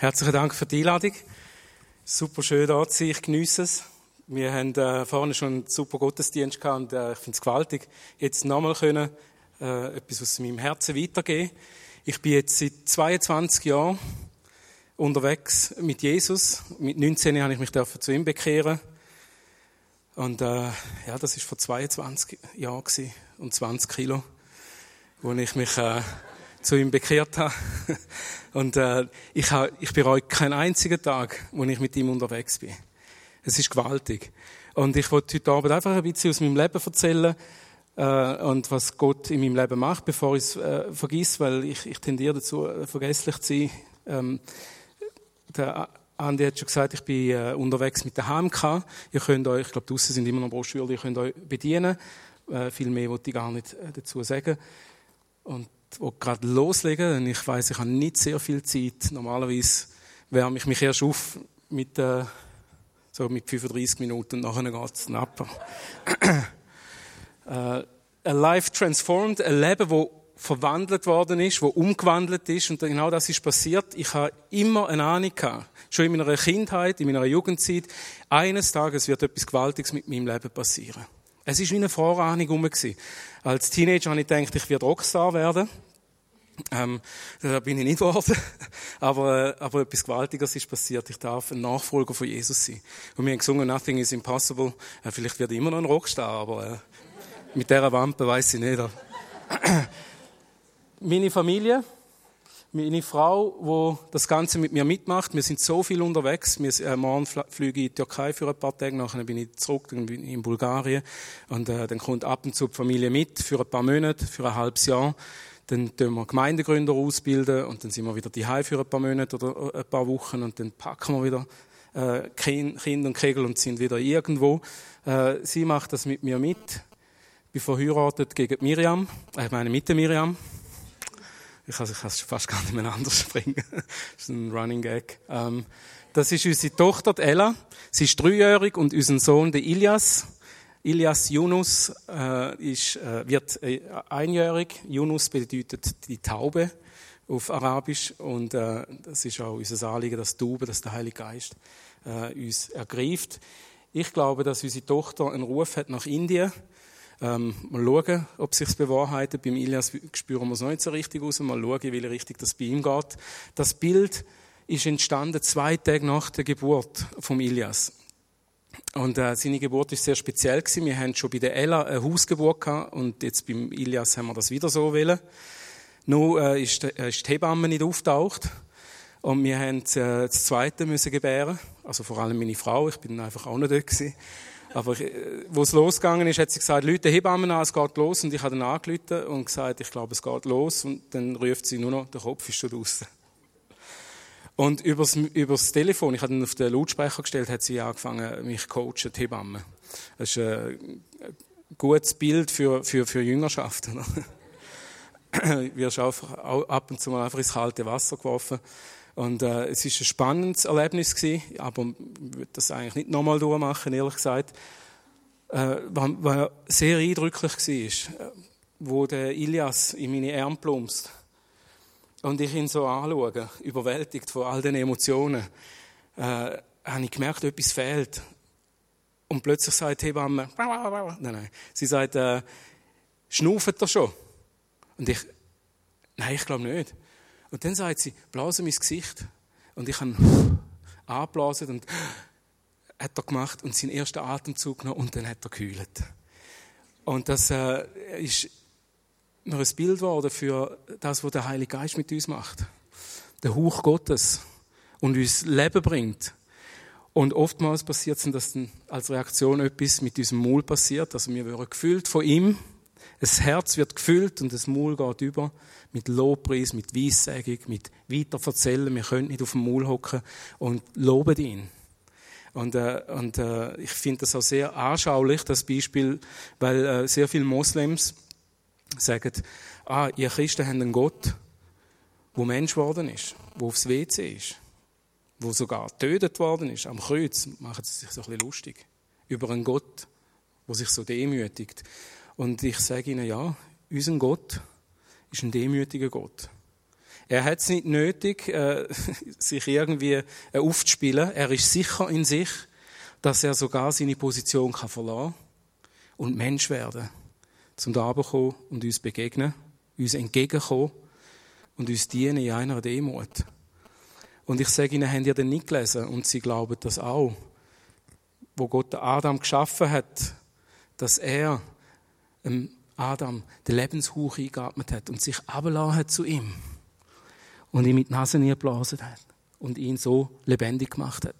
Herzlichen Dank für die Einladung. Super schön da zu sein. Ich genieße es. Wir haben äh, vorne schon einen super Gottesdienst gehabt und äh, ich finde es gewaltig, jetzt nochmal können, äh, etwas aus meinem Herzen weitergeben. Ich bin jetzt seit 22 Jahren unterwegs mit Jesus. Mit 19 habe ich mich zu ihm bekehren. Und äh, ja, das ist vor 22 Jahren und 20 Kilo, wo ich mich äh, zu ihm bekehrt habe. Und äh, ich, habe, ich bereue keinen einzigen Tag, wo ich mit ihm unterwegs bin. Es ist gewaltig. Und ich wollte heute Abend einfach ein bisschen aus meinem Leben erzählen äh, und was Gott in meinem Leben macht, bevor ich es äh, vergiss, weil ich, ich tendiere dazu, äh, vergesslich zu sein. Ähm, der Andi hat schon gesagt, ich bin äh, unterwegs mit der HMK. Ihr könnt euch, ich glaube, draussen sind immer noch Broschüren, ihr könnt euch bedienen. Äh, viel mehr wollte ich gar nicht äh, dazu sagen. Und gerade loslegen, denn ich weiß, ich habe nicht sehr viel Zeit. Normalerweise wärme ich mich erst auf mit, äh, so mit 35 Minuten und nachher geht es napper. äh, a life transformed, ein Leben, wo verwandelt worden ist, wo umgewandelt ist und genau das ist passiert. Ich habe immer eine Ahnung gehabt, schon in meiner Kindheit, in meiner Jugendzeit, eines Tages wird etwas Gewaltiges mit meinem Leben passieren. Es ist wie eine Vorahnung herum. Als Teenager habe ich gedacht, ich werde Rockstar werden. Ähm, da bin ich nicht geworden. aber, äh, aber etwas Gewaltiges ist passiert. Ich darf ein Nachfolger von Jesus sein. Und wir haben gesungen, Nothing is impossible. Äh, vielleicht wird ich immer noch ein Rockstar, aber äh, mit dieser Wampe weiß ich nicht. Meine Familie, meine Frau, wo das Ganze mit mir mitmacht. Wir sind so viel unterwegs. Wir, äh, morgen fliege ich in die Türkei für ein paar Tage, nachher bin ich zurück, dann bin ich in Bulgarien. Und äh, dann kommt ab und zu die Familie mit für ein paar Monate, für ein halbes Jahr. Dann tun wir Gemeindegründer ausbilden und dann sind wir wieder die für ein paar Monate oder äh, ein paar Wochen und dann packen wir wieder äh, Kind und Kegel und sind wieder irgendwo. Äh, sie macht das mit mir mit. Ich bin verheiratet gegen Miriam, äh, ich meine mit der Miriam. Ich kann, es fast gar nicht mehr anders springen. das ist ein Running Gag. Ähm, das ist unsere Tochter, die Ella. Sie ist dreijährig und unser Sohn, der Ilias. Ilias Yunus äh, ist, äh, wird äh, einjährig. Yunus bedeutet die Taube auf Arabisch und äh, das ist auch unser Anliegen, dass Taube, dass der Heilige Geist äh, uns ergreift. Ich glaube, dass unsere Tochter einen Ruf hat nach Indien ähm, mal schauen, ob sich's bewahrheitet. Beim Ilias spüren wir es nicht so richtig aus. Mal schauen, wie richtig das bei ihm geht. Das Bild ist entstanden zwei Tage nach der Geburt vom Ilias. Und äh, seine Geburt ist sehr speziell gewesen. Wir haben schon bei der Ella eine Hausgeburt gehabt und jetzt beim Ilias haben wir das wieder so wollen. Nur äh, ist, äh, ist die Hebamme nicht auftaucht und wir haben äh, das Zweite müssen gebären. Also vor allem meine Frau. Ich bin einfach auch nicht dort gewesen. Aber äh, wo es losgegangen ist, hat sie gesagt, Leute, Hebammen an, es geht los. Und ich habe dann angerufen und gesagt, ich glaube, es geht los. Und dann ruft sie nur noch, der Kopf ist schon draußen. Und übers, übers Telefon, ich habe ihn auf den Lautsprecher gestellt, hat sie angefangen, mich zu coachen, die Hebamme. Das ist ein gutes Bild für, für, für Jüngerschaft. Wirst auch ab und zu mal einfach ins kalte Wasser geworfen. Und äh, es ist ein spannendes Erlebnis gewesen, aber ich würde das eigentlich nicht nochmal durchmachen, ehrlich gesagt. Äh, was, was sehr eindrücklich war, äh, wo der Ilias in meine Arme plumpst und ich ihn so anschaue, überwältigt von all den Emotionen, äh, habe ich gemerkt, etwas fehlt. Und plötzlich sagt die Hebamme, nein, nein, sie sagt, äh, schnauft er schon? Und ich, nein, ich glaube nicht. Und dann sagt sie, blase mein Gesicht. Und ich habe angeblasen und hat er gemacht und seinen ersten Atemzug genommen und dann hat er gekühlt. Und das äh, ist noch ein Bild geworden für das, was der Heilige Geist mit uns macht. Der Hauch Gottes und uns Leben bringt. Und oftmals passiert es, dass dann als Reaktion etwas mit unserem Maul passiert. Also wir werden gefüllt von ihm. Das Herz wird gefüllt und das Maul geht über mit Lobpreis, mit Weissagung, mit Weiterverzählen. Wir können nicht auf dem Maul hocken und loben ihn. Und, äh, und äh, ich finde das auch sehr anschaulich, das Beispiel, weil äh, sehr viele Moslems sagen, ah, ihr Christen haben einen Gott, wo Mensch geworden ist, wo aufs WC ist, wo sogar getötet worden ist, am Kreuz, machen sie sich so ein bisschen lustig über einen Gott, wo sich so demütigt. Und ich sage ihnen, ja, unser Gott ist ein demütiger Gott. Er hat es nicht nötig, äh, sich irgendwie äh, aufzuspielen. Er ist sicher in sich, dass er sogar seine Position kann verlassen und Mensch werden, zum da kommen und uns begegnen, uns entgegenkommen und uns dienen in einer Demut. Und ich sage Ihnen, haben ihr denn nicht gelesen? Und Sie glauben das auch. Wo Gott Adam geschaffen hat, dass er Adam den Lebenshauch eingeatmet hat und sich abgelassen hat zu ihm und ihn mit Nase geblasen hat und ihn so lebendig gemacht hat.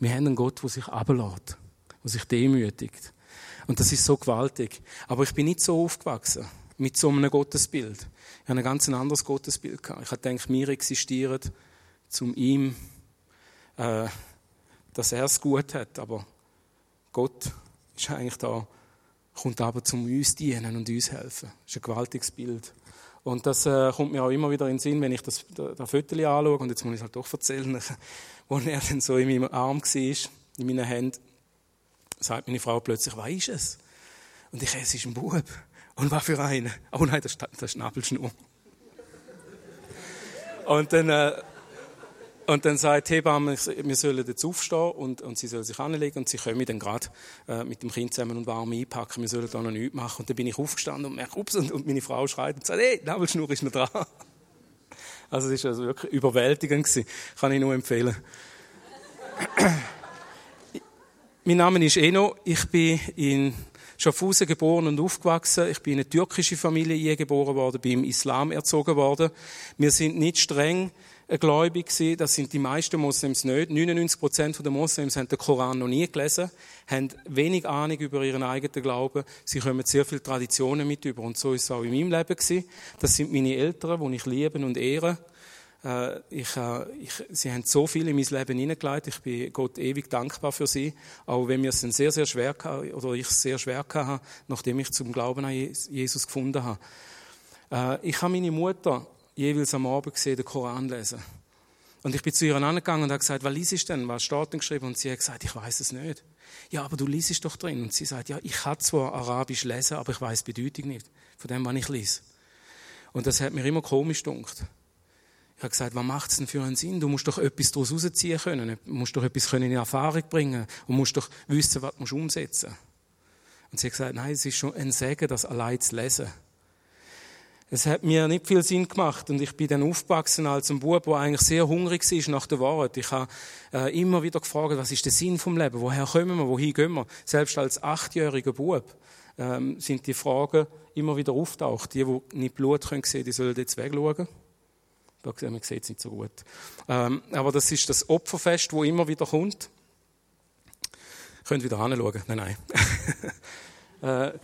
Wir haben einen Gott, der sich ablässt, der sich demütigt. Und das ist so gewaltig. Aber ich bin nicht so aufgewachsen mit so einem Gottesbild. Ich habe ein ganz anderes Gottesbild gehabt. Ich habe gedacht, wir existieren, zum ihm, äh, dass er es gut hat. Aber Gott ist eigentlich da, kommt aber zum uns dienen und uns helfen. Das ist ein gewaltiges Bild. Und das äh, kommt mir auch immer wieder in den Sinn, wenn ich das, das, das Foto anschaue, und jetzt muss ich es halt doch erzählen, wo er dann so in meinem Arm war, in meinen Händen, sagt meine Frau plötzlich, was ist es? Und ich, es ist ein Bub. Und was für eine? Oh nein, das, das ist Nabelschnur. Und dann, äh, und dann sagt die Hebamme, wir sollen jetzt aufstehen und, und sie soll sich anlegen und sie können dann gerade äh, mit dem Kind zusammen und warm einpacken, wir sollen da noch nichts machen. Und dann bin ich aufgestanden und merke, ups, und, und meine Frau schreit und sagt, hey, Nabelschnur ist noch dran. Also es war also wirklich überwältigend. Gewesen. Kann ich nur empfehlen. mein Name ist Eno, ich bin in Schaffhausen geboren und aufgewachsen. Ich bin in eine türkische Familie geboren worden, bin im Islam erzogen worden. Wir sind nicht streng gläubig gewesen. Das sind die meisten Moslems nicht. 99 Prozent der Moslems haben den Koran noch nie gelesen, haben wenig Ahnung über ihren eigenen Glauben. Sie kommen sehr viele Traditionen mit über. Und so ist es auch in meinem Leben gewesen. Das sind meine Eltern, die ich liebe und ehre. Äh, ich, äh, ich, sie haben so viel in mein Leben hineingelegt. Ich bin Gott ewig dankbar für sie. Auch wenn wir es sehr, sehr schwer oder ich es sehr schwer hatte, nachdem ich zum Glauben an Jesus gefunden habe. Äh, ich habe meine Mutter jeweils am Abend gesehen, den Koran lesen. Und ich bin zu ihr angegangen und habe gesagt, was liest denn? Was steht denn geschrieben? Und sie hat gesagt, ich weiß es nicht. Ja, aber du liest doch drin. Und sie sagt, ja, ich kann zwar Arabisch lesen, aber ich weiß die Bedeutung nicht von dem, was ich lese. Und das hat mir immer komisch gedacht. Ich habe gesagt, was macht es denn für einen Sinn? Du musst doch etwas daraus rausziehen können. Du musst doch etwas in Erfahrung bringen und musst doch wissen, was du umsetzen musst. Und sie hat gesagt, nein, es ist schon ein Segen, das allein zu lesen. Es hat mir nicht viel Sinn gemacht und ich bin dann aufgewachsen als ein Bub, der eigentlich sehr hungrig war nach der Wahrheit. Ich habe äh, immer wieder gefragt, was ist der Sinn vom Leben? Woher kommen wir? Wohin gehen wir? Selbst als achtjähriger Bub ähm, sind die Fragen immer wieder auftaucht. Die, die nicht Blut können sehen, die sollen jetzt wegschauen. Da man sieht es nicht so gut. Ähm, aber das ist das Opferfest, wo immer wieder kommt. Könnt wieder anschauen. Nein, nein. äh,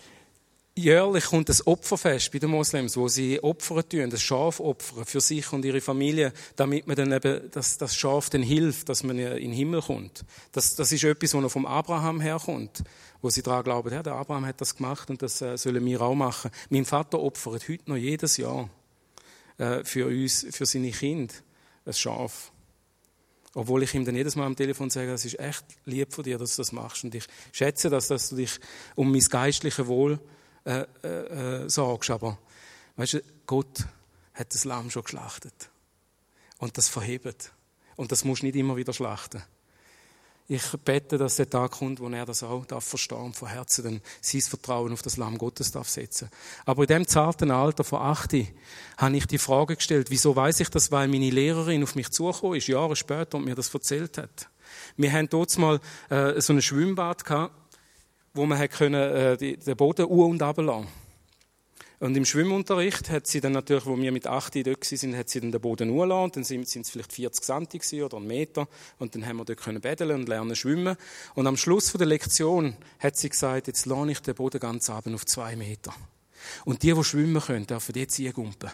jährlich kommt das Opferfest bei den Moslems, wo sie Opfer tun, das Schaf opfern für sich und ihre Familie, damit man dann eben, dass das Schaf dann hilft, dass man in den Himmel kommt. Das, das ist etwas, was noch vom Abraham herkommt, wo sie daran glauben, ja, der Abraham hat das gemacht und das äh, sollen wir auch machen. Mein Vater opfert heute noch jedes Jahr äh, für uns, für seine Kinder, ein Schaf. Obwohl ich ihm dann jedes Mal am Telefon sage, es ist echt lieb von dir, dass du das machst. Und ich schätze das, dass du dich um mein geistliches Wohl äh, äh, äh, sorgst. Aber weißt du, Gott hat das Lamm schon geschlachtet. Und das verhebt. Und das musst du nicht immer wieder schlachten. Ich bete, dass der Tag kommt, wo er das auch darf verstehen von Herzen dann sein Vertrauen auf das Lamm Gottes darf setzen. Aber in dem zarten Alter von 8 habe ich die Frage gestellt, wieso weiß ich das? Weil meine Lehrerin auf mich zugekommen ist, Jahre später, und mir das erzählt hat. Wir haben dort mal äh, so ein Schwimmbad gehabt, wo man hat können, äh, den Boden u und runterlassen und im Schwimmunterricht hat sie dann natürlich, wo wir mit 8 dort sind, hat sie dann den Boden hochgelassen. Und dann sind, sind es vielleicht 40 cm oder einen Meter. Und dann haben wir dort können betteln und lernen schwimmen. Und am Schluss der Lektion hat sie gesagt, jetzt lade ich den Boden ganz ab auf zwei Meter. Und die, die schwimmen können, dürfen jetzt eingumpen.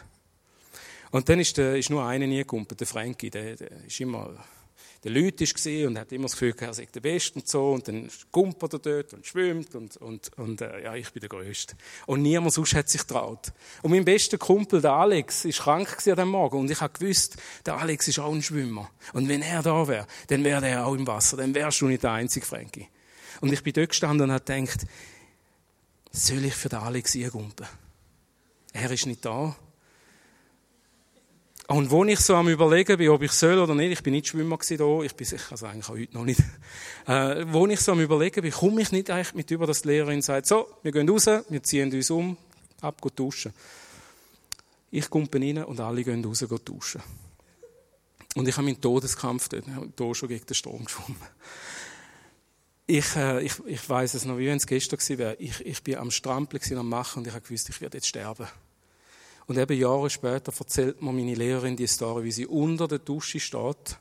Und dann ist, der, ist nur einer eingekumpelt, der Frankie. Der, der ist immer der Leute war und hat immer das Gefühl, er sei der Beste und so. Und dann kumpelt er dort und schwimmt und, und, und äh, ja, ich bin der Größte. Und niemand sonst hat sich traut. Und mein bester Kumpel, der Alex, ist krank an dem Morgen und ich habe gewusst, der Alex ist auch ein Schwimmer. Und wenn er da wäre, dann wäre er auch im Wasser. Dann wärst du nicht der einzige Frankie. Und ich bin dort gestanden und habe gedacht, soll ich für den Alex eingumpen? Er ist nicht da. Und wo ich so am überlegen bin, ob ich soll oder nicht, ich bin nicht Schwimmer gewesen ich bin sicher, also eigentlich auch heute noch nicht, äh, wo ich so am überlegen bin, komme ich nicht eigentlich mit über, dass die Lehrerin sagt, so, wir gehen raus, wir ziehen uns um, ab, gehen duschen. Ich komme rein und alle gehen raus, gehen duschen. Und ich habe meinen Todeskampf dort, hier schon gegen den Strom geschwommen. Ich, äh, ich, ich weiß es noch, wie wenn es gestern gewesen wäre. Ich, ich bin am Strampeln am Machen und ich habe gewusst, ich werde jetzt sterben. Und eben Jahre später erzählt mir meine Lehrerin die Story, wie sie unter der Dusche steht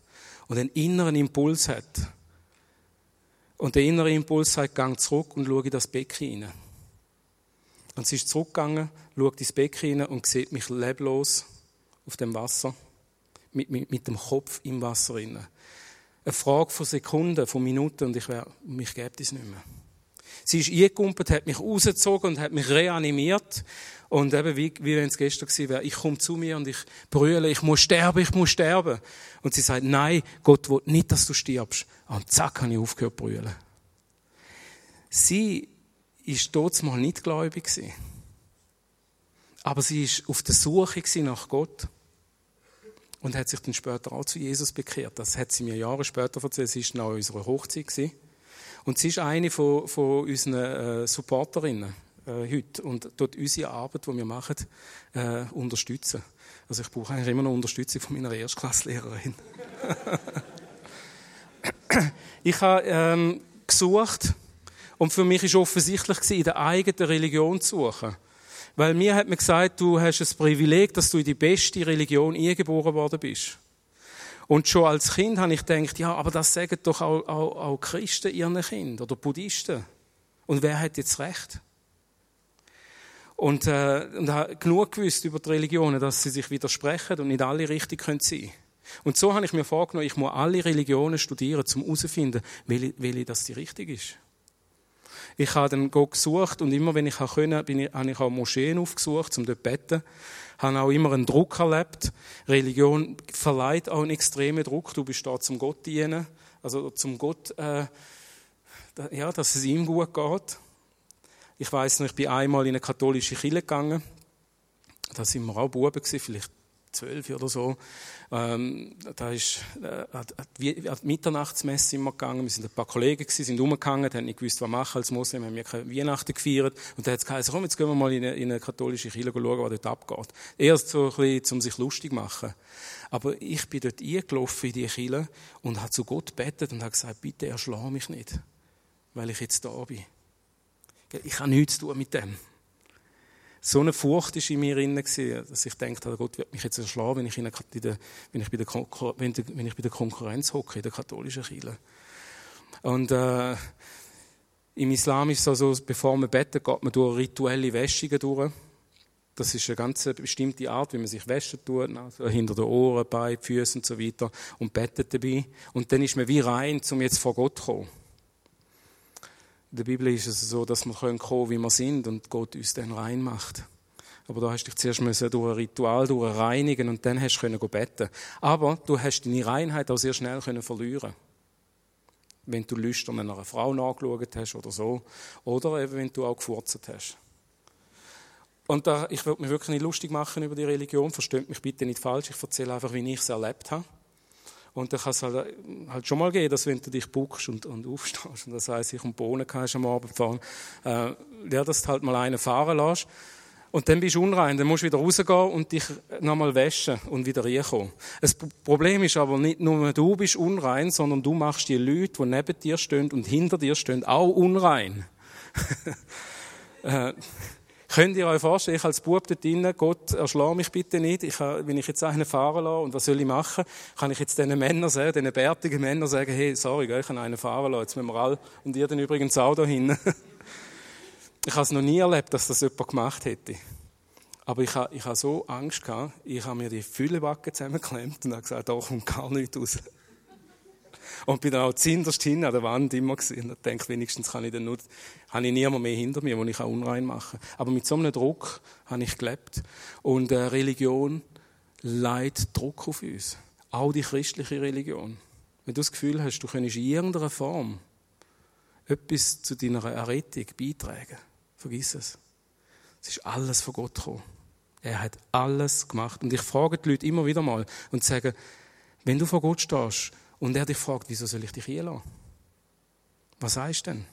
und einen inneren Impuls hat. Und der innere Impuls sagt, gang zurück und schau in das Becken rein. Und sie ist zurückgegangen, schaut ins Becken rein und sieht mich leblos auf dem Wasser, mit, mit, mit dem Kopf im Wasser rein. Eine Frage von Sekunden, von Minuten und ich wäre, mich gäbe es nicht mehr. Sie ist eingekumpelt, hat mich rausgezogen und hat mich reanimiert. Und eben, wie, wie wenn es gestern gewesen wäre, ich komme zu mir und ich brülle, ich muss sterben, ich muss sterben. Und sie sagt, nein, Gott will nicht, dass du stirbst. Und zack, habe ich aufgehört zu brüllen. Sie ist dort mal nicht gläubig gewesen. Aber sie ist auf der Suche nach Gott. Und hat sich dann später auch zu Jesus bekehrt. Das hat sie mir Jahre später erzählt. Sie war noch in unserer Hochzeit. Gewesen. Und sie ist eine von, von unseren äh, Supporterinnen äh, heute und dort unsere Arbeit, die wir machen, äh, unterstützen. Also ich brauche eigentlich immer noch Unterstützung von meiner Erstklasslehrerin. ich habe ähm, gesucht und für mich ist offensichtlich gewesen, in der eigenen Religion zu suchen. Weil mir hat man gesagt, du hast das Privileg, dass du in die beste Religion eingeboren worden bist. Und schon als Kind habe ich gedacht, ja, aber das sagen doch auch, auch, auch Christen ihren Kindern oder Buddhisten. Und wer hat jetzt recht? Und, äh, und habe genug gewusst über die Religionen, dass sie sich widersprechen und nicht alle richtig können sein Und so habe ich mir vorgenommen, ich muss alle Religionen studieren, um herauszufinden, welche, welche das die richtig ist. Ich habe dann Gott gesucht und immer, wenn ich konnte, bin ich, habe ich auch Moscheen aufgesucht, um dort zu beten habe auch immer einen Druck erlebt. Religion verleiht auch einen extremen Druck. Du bist da zum Gott dienen, also zum Gott, äh, ja, dass es ihm gut geht. Ich weiß noch, ich bin einmal in eine katholische Kirche gegangen. Da sind wir auch Buben gewesen, vielleicht zwölf oder so. Ähm, da ist äh, die Mitternachtsmesse sind wir gegangen. Wir sind ein paar Kollegen gewesen, sind umgegangen, haben nicht gewusst, was machen als Muslim, haben wir keine Weihnachten gefeiert. Und dann hat es geheißen, komm, jetzt gehen wir mal in eine, in eine katholische Kirche schauen, was dort abgeht. Erst so ein bisschen, um sich lustig zu machen. Aber ich bin dort eingelaufen in die Kirche und habe zu Gott betet und habe gesagt, bitte erschlag mich nicht, weil ich jetzt da bin. Ich habe nichts zu tun mit dem so eine Furcht ist in mir drin, dass ich dachte, Gott wird mich jetzt erschlagen, wenn ich, in der, wenn ich, bei, der, wenn, wenn ich bei der Konkurrenz hocke, in der katholischen Kirche. Und äh, im Islam ist es so, bevor man betet, geht man durch rituelle Wäschungen durch. Das ist eine ganz bestimmte Art, wie man sich waschen tut, also hinter den Ohren, bei Füßen und so weiter, und betet dabei. Und dann ist man wie rein, um jetzt vor Gott zu kommen. In der Bibel ist es so, dass wir kommen können, wie wir sind und Gott uns dann rein macht. Aber da hast du dich zuerst müssen durch ein Ritual durch reinigen und dann hast du können beten. Aber du hast deine Reinheit auch sehr schnell können verlieren. Wenn du lüstern einer Frau nachgeschaut hast oder so. Oder eben, wenn du auch gefurzt hast. Und da, ich will mich wirklich nicht lustig machen über die Religion. Versteht mich bitte nicht falsch. Ich erzähle einfach, wie ich es erlebt habe. Und dann kann es halt, halt, schon mal gehen, dass wenn du dich buckst und, und aufstehst, und das heisst, ich um Bohnen kannst am Abend fahren, äh, ja, dass du halt mal einen fahren lässt. Und dann bist du unrein, dann musst du wieder rausgehen und dich nochmal waschen und wieder reinkommen. Das Problem ist aber nicht nur, du bist unrein, sondern du machst die Leute, die neben dir stehen und hinter dir stehen, auch unrein. äh, Könnt ihr euch vorstellen, ich als Bub dort drinnen, Gott, erschlag mich bitte nicht. Ich, wenn ich jetzt einen fahren lasse, und was soll ich machen? Kann ich jetzt diesen Männern sagen, diesen bärtigen Männern sagen, hey, sorry, ich kann einen fahren lassen, jetzt müssen wir alle, und ihr dann übrigens auch da hinten. ich habe es noch nie erlebt, dass das jemand gemacht hätte. Aber ich habe, ich habe so Angst gehabt, ich habe mir die Füllebacke zusammengeklemmt und habe gesagt, da kommt gar nichts raus. Und bin dann auch zinderst hin an der Wand immer gesehen und denke, wenigstens kann ich dann nur, habe ich niemand mehr hinter mir, wo ich auch unrein machen kann. Aber mit so einem Druck habe ich gelebt. Und äh, Religion leitet Druck auf uns. Auch die christliche Religion. Wenn du das Gefühl hast, du könntest in irgendeiner Form etwas zu deiner Errettung beitragen, vergiss es. Es ist alles von Gott gekommen. Er hat alles gemacht. Und ich frage die Leute immer wieder mal und sage, wenn du vor Gott stehst und er dich fragt, wieso soll ich dich hier lassen? Was du denn?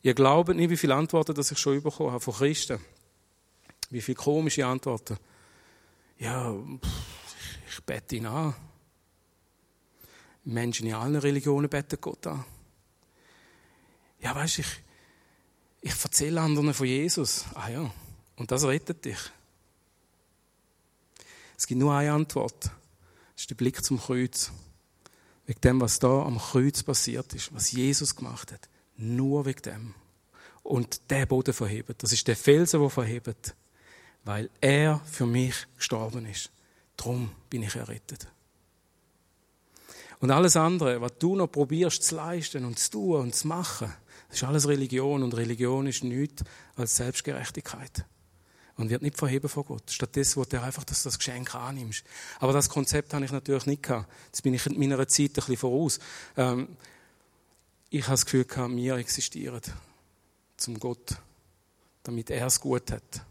Ihr glaubt nicht, wie viele Antworten dass ich schon bekommen habe von Christen. Wie viele komische Antworten. Ja, ich bete ihn an. Menschen in allen Religionen beten Gott an. Ja, weißt du, ich, ich erzähle anderen von Jesus. Ah ja, und das rettet dich. Es gibt nur eine Antwort. Das ist der Blick zum Kreuz. Wegen dem, was da am Kreuz passiert ist, was Jesus gemacht hat. Nur wegen dem. Und der Boden verhebt. Das ist der Felsen, der verhebt. Weil er für mich gestorben ist. Darum bin ich errettet. Und alles andere, was du noch probierst zu leisten und zu tun und zu machen, das ist alles Religion und Religion ist nichts als Selbstgerechtigkeit. Und wird nicht verheben von Gott. Stattdessen wird er einfach, dass du das Geschenk annimmst. Aber das Konzept habe ich natürlich nicht gehabt. Jetzt bin ich in meiner Zeit ein bisschen voraus. Ähm, ich habe das Gefühl gehabt, wir existieren zum Gott, damit er es gut hat.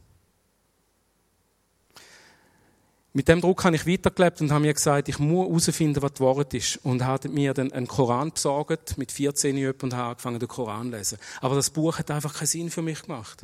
Mit dem Druck habe ich weitergelebt und habe mir gesagt, ich muss herausfinden, was das Wort ist. Und habe mir dann einen Koran besorgt, mit 14 Jahren, und habe angefangen, den Koran zu lesen. Aber das Buch hat einfach keinen Sinn für mich gemacht.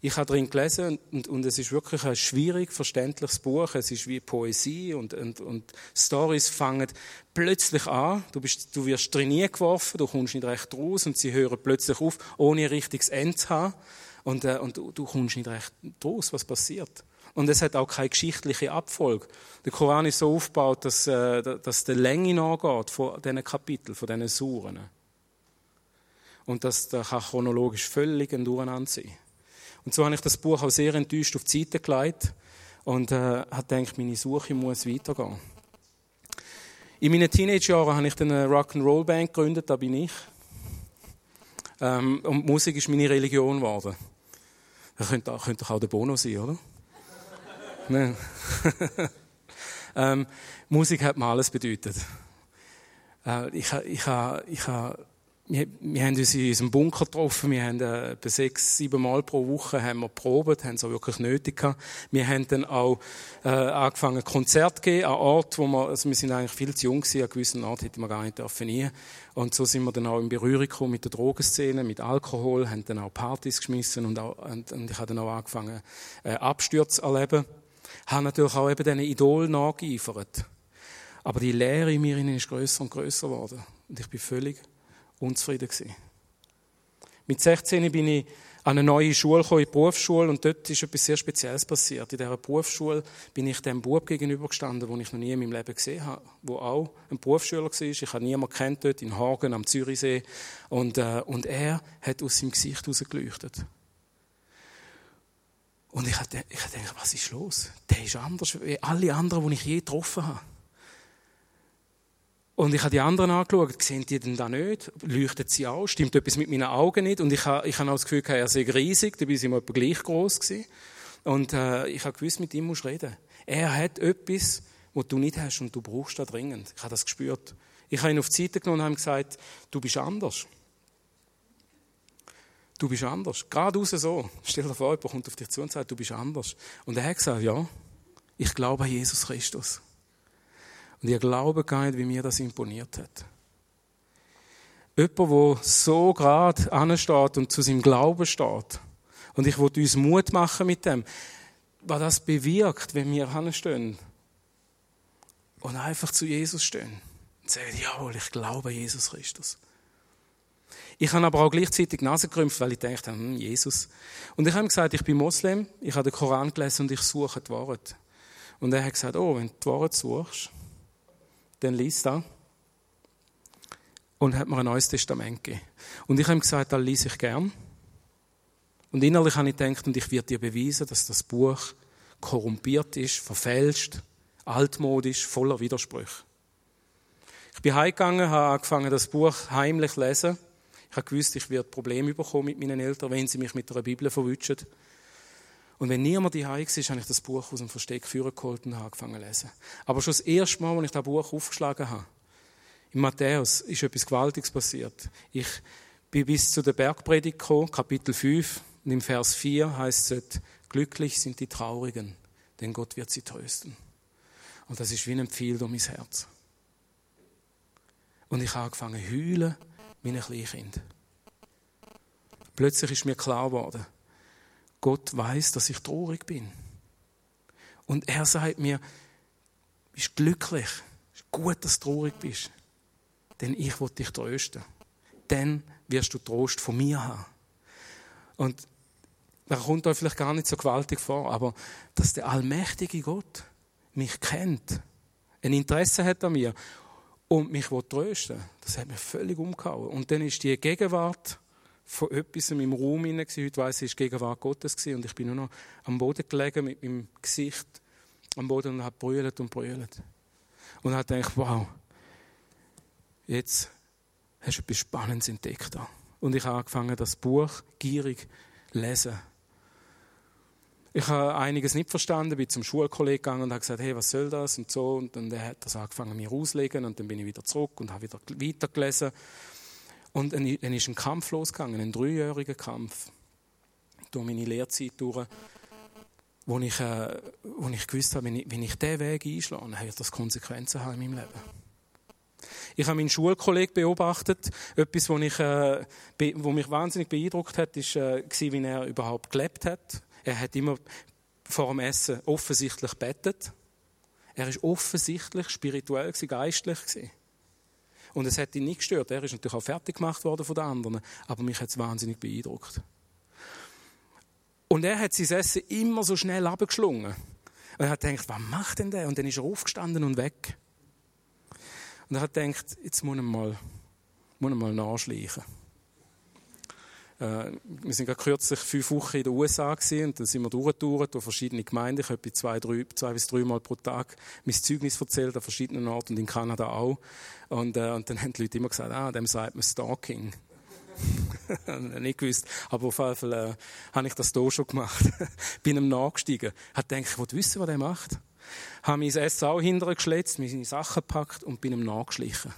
Ich habe drin gelesen und, und, es ist wirklich ein schwierig verständliches Buch. Es ist wie Poesie und, und, und Stories fangen plötzlich an. Du, bist, du wirst trainiert geworfen, du kommst nicht recht raus und sie hören plötzlich auf, ohne ein richtiges Ende zu haben. Und, äh, und du, du kommst nicht recht raus, was passiert. Und es hat auch keine geschichtliche Abfolge. Der Koran ist so aufgebaut, dass, äh, dass die Länge nachgeht von diesen Kapiteln, von diesen Suren. Und das da kann chronologisch völlig ein Durcheinander sein. Und so habe ich das Buch auch sehr enttäuscht auf die Seite gelegt und äh, habe gedacht, meine Suche muss weitergehen. In meinen Teenagerjahren habe ich eine Rock'n'Roll-Band gegründet, da bin ich. Ähm, und Musik ist meine Religion geworden. Das könnte, könnte doch auch der Bono sein, oder? Nein. ähm, Musik hat mir alles bedeutet. Äh, ich, ich, ich, ich, wir, wir haben uns in unserem Bunker getroffen. Wir haben äh, etwa sechs, sieben Mal pro Woche haben wir probiert, haben es auch wirklich nötig gehabt. Wir haben dann auch äh, angefangen, Konzert zu geben, an Ort, wo wir, also wir sind eigentlich viel zu jung gewesen, an gewissen Ort hätten wir gar nicht dürfen. Und so sind wir dann auch in Berührung gekommen mit der Drogenszene, mit Alkohol, haben dann auch Partys geschmissen und, auch, und, und ich habe dann auch angefangen, äh, Abstürze erleben habe natürlich auch eben diesen Idol nachgeeifert. Aber die Lehre in mir ist grösser und grösser geworden. Und ich bin völlig unzufrieden gewesen. Mit 16 bin ich an eine neue Schule gekommen, in die Berufsschule, und dort ist etwas sehr Spezielles passiert. In dieser Berufsschule bin ich dem Bub gegenübergestanden, den ich noch nie in meinem Leben gesehen habe, der auch ein Berufsschüler war. Ich habe niemanden kennt dort in Hagen am Zürichsee. Und, äh, und er hat aus seinem Gesicht herausgeleuchtet. Und ich habe gedacht, was ist los? Der ist anders als alle anderen, die ich je getroffen habe. Und ich habe die anderen angeschaut, sehen die denn da nicht? Leuchtet sie auch? Stimmt etwas mit meinen Augen nicht? Und ich habe, ich habe auch das Gefühl, er sei riesig, dabei sind wir etwa gleich groß gewesen. Und äh, ich habe gewusst, mit ihm musst du reden. Er hat etwas, was du nicht hast und du brauchst das dringend. Ich habe das gespürt. Ich habe ihn auf die Seite genommen und habe ihm gesagt, du bist anders. Du bist anders. Gerade raus so. Stell dir vor, jemand kommt auf dich zu und sagt, du bist anders. Und er hat gesagt, ja, ich glaube an Jesus Christus. Und ich glaube gar nicht, wie mir das imponiert hat. Jemand, der so gerade ansteht und zu seinem Glauben steht. Und ich wollte uns Mut machen mit dem, was das bewirkt, wenn wir anstehen und einfach zu Jesus stehen und sagen, jawohl, ich glaube an Jesus Christus. Ich habe aber auch gleichzeitig die Nase gerümpft, weil ich dachte, hm, Jesus. Und ich habe ihm gesagt, ich bin Moslem, ich habe den Koran gelesen und ich suche die Wahrheit. Und er hat gesagt, oh, wenn du die Wahrheit suchst, dann liest da. Und hat mir ein neues Testament gegeben. Und ich habe ihm gesagt, das lese ich gern. Und innerlich habe ich gedacht, und ich werde dir beweisen, dass das Buch korrumpiert ist, verfälscht, altmodisch, voller Widersprüche. Ich bin heimgegangen, habe angefangen, das Buch heimlich zu lesen. Ich habe gewusst, ich werde Probleme bekommen mit meinen Eltern, wenn sie mich mit einer Bibel verwutschen. Und wenn niemand die war, habe ich das Buch aus dem Versteck geholt und angefangen zu lesen. Aber schon das erste Mal, als ich das Buch aufgeschlagen habe, in Matthäus, ist etwas Gewaltiges passiert. Ich bin bis zu der Bergpredigt gekommen, Kapitel 5, und im Vers 4 heißt es, Glücklich sind die Traurigen, denn Gott wird sie trösten. Und das ist wie ein Pfeil durch mein Herz. Und ich habe angefangen zu heulen wie ein Kleinkind. Plötzlich ist mir klar geworden, Gott weiß, dass ich traurig bin. Und er sagt mir, bist glücklich, ist gut, dass du traurig bist, denn ich will dich trösten. Dann wirst du Trost von mir haben. Und das kommt euch vielleicht gar nicht so gewaltig vor, aber dass der allmächtige Gott mich kennt, ein Interesse hat an mir und mich trösten das hat mich völlig umgehauen. Und dann ist die Gegenwart von etwas meinem Raum hinein. Heute weiss ich, es war Gegenwart Gottes und ich bin nur noch am Boden gelegen mit meinem Gesicht am Boden und habe brüllt und brüllt. Und habe gedacht, wow, jetzt hast du etwas Spannendes entdeckt. Und ich habe angefangen, das Buch gierig zu lesen. Ich habe einiges nicht verstanden, bin zum Schulkollegen gegangen und habe gesagt, hey, was soll das und so. Und dann hat das angefangen, mir auszulegen und dann bin ich wieder zurück und habe wieder weitergelesen. Und dann ist ein Kampf losgegangen, ein dreijähriger Kampf durch meine Lehrzeit durch, wo ich, äh, wo ich gewusst habe, wenn ich, wenn ich diesen Weg einschlage, wird das Konsequenzen haben in meinem Leben. Ich habe meinen Schulkollegen beobachtet. Etwas, was, ich, äh, mich wahnsinnig beeindruckt hat, ist, äh, wie er überhaupt gelebt hat. Er hat immer vor dem Essen offensichtlich bettet. Er ist offensichtlich spirituell, geistlich. Und es hat ihn nicht gestört. Er ist natürlich auch fertig gemacht worden von den anderen. Aber mich hat es wahnsinnig beeindruckt. Und er hat sein Essen immer so schnell abgeschlungen. Und er hat gedacht, was macht denn der? Und dann ist er aufgestanden und weg. Und er hat gedacht, jetzt muss er mal, muss er mal nachschleichen. Äh, wir sind gerade kürzlich fünf Wochen in den USA gewesen, und dann sind wir durchgetourt durch verschiedene Gemeinden. Ich habe zwei, drei, zwei bis drei Mal pro Tag mein Zeugnis erzählt an verschiedenen Orten und in Kanada auch. Und, äh, und dann haben die Leute immer gesagt, ah, dem sagt man Stalking. nicht gewusst. Aber auf jeden Fall äh, habe ich das hier schon gemacht. Bin ihm nachgestiegen. Hat gedacht, ich wollte wissen, was er macht. Habe mein Essen auch hinterher geschletzt, meine Sachen gepackt und bin ihm nachgeschlichen.